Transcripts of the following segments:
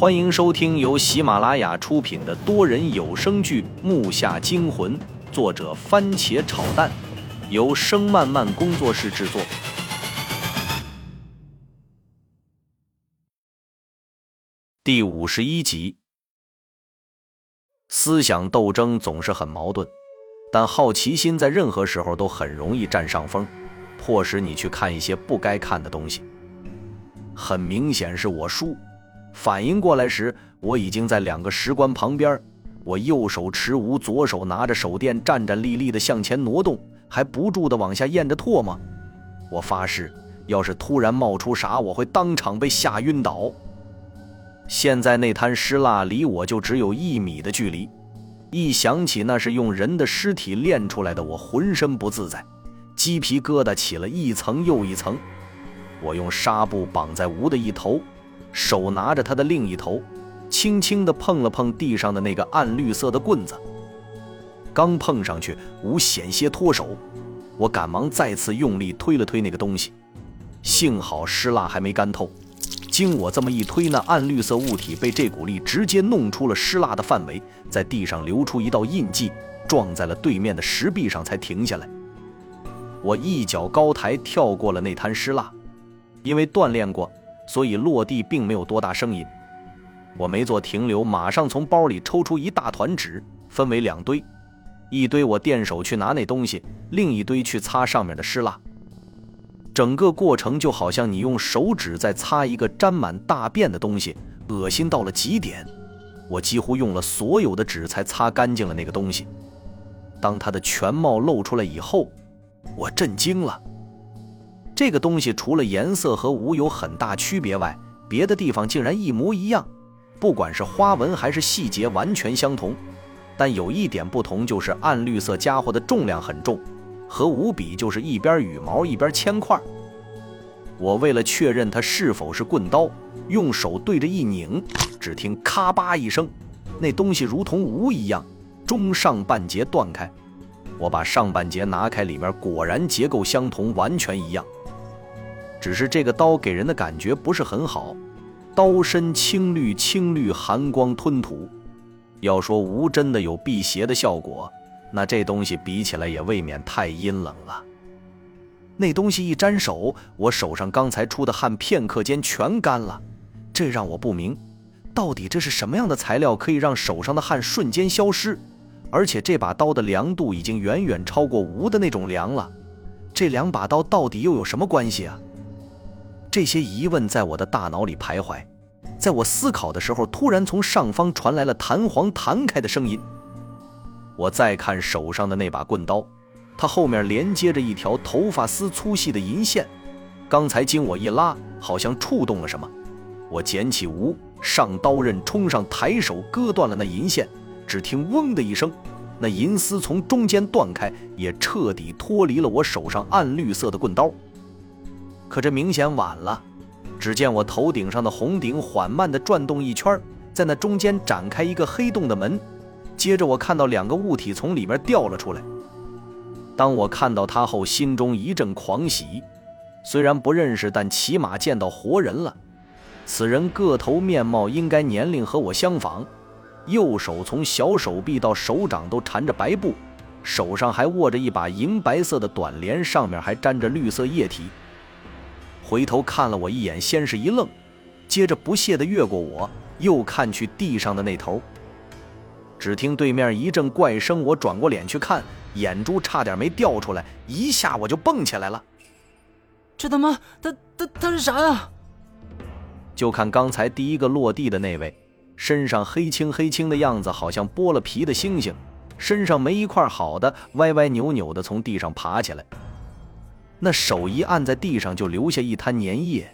欢迎收听由喜马拉雅出品的多人有声剧《木下惊魂》，作者番茄炒蛋，由声漫漫工作室制作。第五十一集。思想斗争总是很矛盾，但好奇心在任何时候都很容易占上风，迫使你去看一些不该看的东西。很明显是我输。反应过来时，我已经在两个石棺旁边。我右手持无，左手拿着手电，战战栗栗地向前挪动，还不住地往下咽着唾沫。我发誓，要是突然冒出啥，我会当场被吓晕倒。现在那滩尸蜡离我就只有一米的距离，一想起那是用人的尸体炼出来的，我浑身不自在，鸡皮疙瘩起了一层又一层。我用纱布绑在吴的一头。手拿着他的另一头，轻轻地碰了碰地上的那个暗绿色的棍子。刚碰上去，吴险些脱手，我赶忙再次用力推了推那个东西。幸好湿蜡还没干透，经我这么一推，那暗绿色物体被这股力直接弄出了湿蜡的范围，在地上留出一道印记，撞在了对面的石壁上才停下来。我一脚高抬，跳过了那滩湿蜡，因为锻炼过。所以落地并没有多大声音，我没做停留，马上从包里抽出一大团纸，分为两堆，一堆我垫手去拿那东西，另一堆去擦上面的湿蜡。整个过程就好像你用手指在擦一个沾满大便的东西，恶心到了极点。我几乎用了所有的纸才擦干净了那个东西。当它的全貌露出来以后，我震惊了。这个东西除了颜色和无有很大区别外，别的地方竟然一模一样，不管是花纹还是细节完全相同。但有一点不同，就是暗绿色家伙的重量很重，和无比就是一边羽毛一边铅块。我为了确认它是否是棍刀，用手对着一拧，只听咔吧一声，那东西如同无一样，中上半截断开。我把上半截拿开，里面果然结构相同，完全一样。只是这个刀给人的感觉不是很好，刀身青绿，青绿寒光吞吐。要说无真的有辟邪的效果，那这东西比起来也未免太阴冷了。那东西一沾手，我手上刚才出的汗片刻间全干了，这让我不明，到底这是什么样的材料可以让手上的汗瞬间消失？而且这把刀的凉度已经远远超过无的那种凉了，这两把刀到底又有什么关系啊？这些疑问在我的大脑里徘徊，在我思考的时候，突然从上方传来了弹簧弹开的声音。我再看手上的那把棍刀，它后面连接着一条头发丝粗细的银线，刚才经我一拉，好像触动了什么。我捡起无上刀刃，冲上，抬手割断了那银线。只听“嗡”的一声，那银丝从中间断开，也彻底脱离了我手上暗绿色的棍刀。可这明显晚了，只见我头顶上的红顶缓慢地转动一圈，在那中间展开一个黑洞的门，接着我看到两个物体从里面掉了出来。当我看到他后，心中一阵狂喜，虽然不认识，但起码见到活人了。此人个头面貌应该年龄和我相仿，右手从小手臂到手掌都缠着白布，手上还握着一把银白色的短镰，上面还沾着绿色液体。回头看了我一眼，先是一愣，接着不屑地越过我，又看去地上的那头。只听对面一阵怪声，我转过脸去看，眼珠差点没掉出来，一下我就蹦起来了。这他妈，他他他是啥呀？就看刚才第一个落地的那位，身上黑青黑青的样子，好像剥了皮的猩猩，身上没一块好的，歪歪扭扭的从地上爬起来。那手一按在地上，就留下一滩粘液，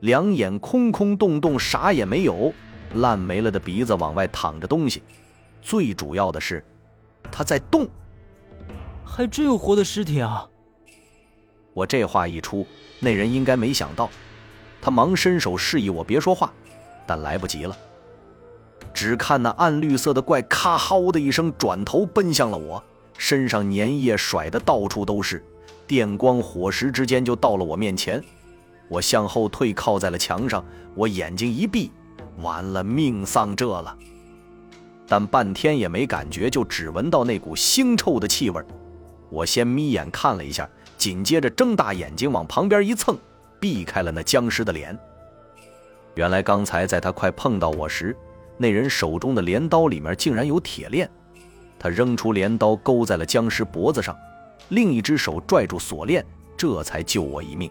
两眼空空洞洞，啥也没有，烂没了的鼻子往外淌着东西。最主要的是，他在动，还真有活的尸体啊！我这话一出，那人应该没想到，他忙伸手示意我别说话，但来不及了。只看那暗绿色的怪，咔嚎的一声，转头奔向了我，身上粘液甩的到处都是。电光火石之间就到了我面前，我向后退，靠在了墙上。我眼睛一闭，完了，命丧这了。但半天也没感觉，就只闻到那股腥臭的气味。我先眯眼看了一下，紧接着睁大眼睛往旁边一蹭，避开了那僵尸的脸。原来刚才在他快碰到我时，那人手中的镰刀里面竟然有铁链。他扔出镰刀，勾在了僵尸脖子上，另一只手拽住锁链，这才救我一命。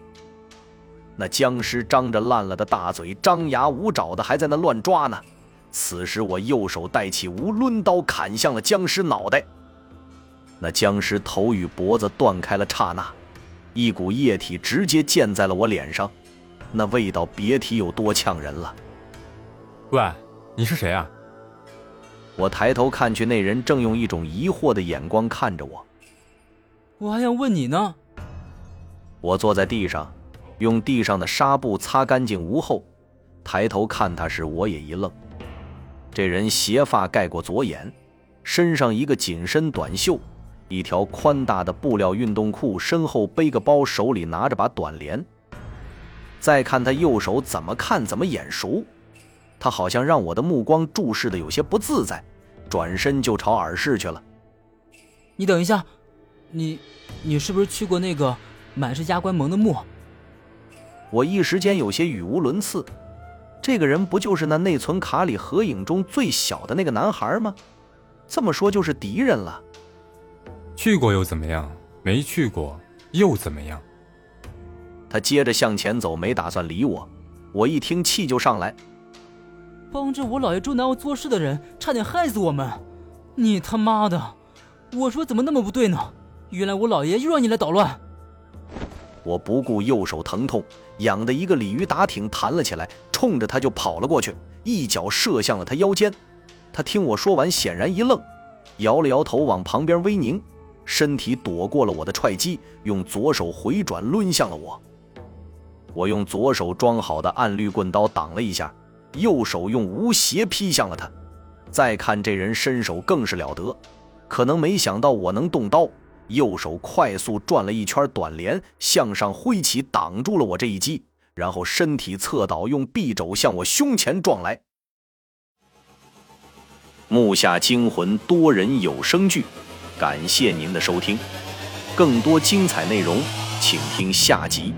那僵尸张着烂了的大嘴，张牙舞爪的，还在那乱抓呢。此时我右手带起无抡刀，砍向了僵尸脑袋。那僵尸头与脖子断开了刹那，一股液体直接溅在了我脸上，那味道别提有多呛人了。喂，你是谁啊？我抬头看去，那人正用一种疑惑的眼光看着我。我还想问你呢。我坐在地上，用地上的纱布擦干净无后，抬头看他时，我也一愣。这人斜发盖过左眼，身上一个紧身短袖，一条宽大的布料运动裤，身后背个包，手里拿着把短镰。再看他右手，怎么看怎么眼熟。他好像让我的目光注视的有些不自在，转身就朝耳室去了。你等一下，你，你是不是去过那个满是压棺盟的墓？我一时间有些语无伦次。这个人不就是那内存卡里合影中最小的那个男孩吗？这么说就是敌人了。去过又怎么样？没去过又怎么样？他接着向前走，没打算理我。我一听气就上来。帮着我姥爷周南澳做事的人，差点害死我们！你他妈的！我说怎么那么不对呢？原来我姥爷又让你来捣乱！我不顾右手疼痛，痒的一个鲤鱼打挺弹了起来，冲着他就跑了过去，一脚射向了他腰间。他听我说完，显然一愣，摇了摇头，往旁边微拧，身体躲过了我的踹击，用左手回转抡向了我。我用左手装好的暗绿棍刀挡了一下。右手用无邪劈向了他，再看这人身手更是了得，可能没想到我能动刀，右手快速转了一圈短镰，向上挥起挡住了我这一击，然后身体侧倒，用臂肘向我胸前撞来。木下惊魂多人有声剧，感谢您的收听，更多精彩内容，请听下集。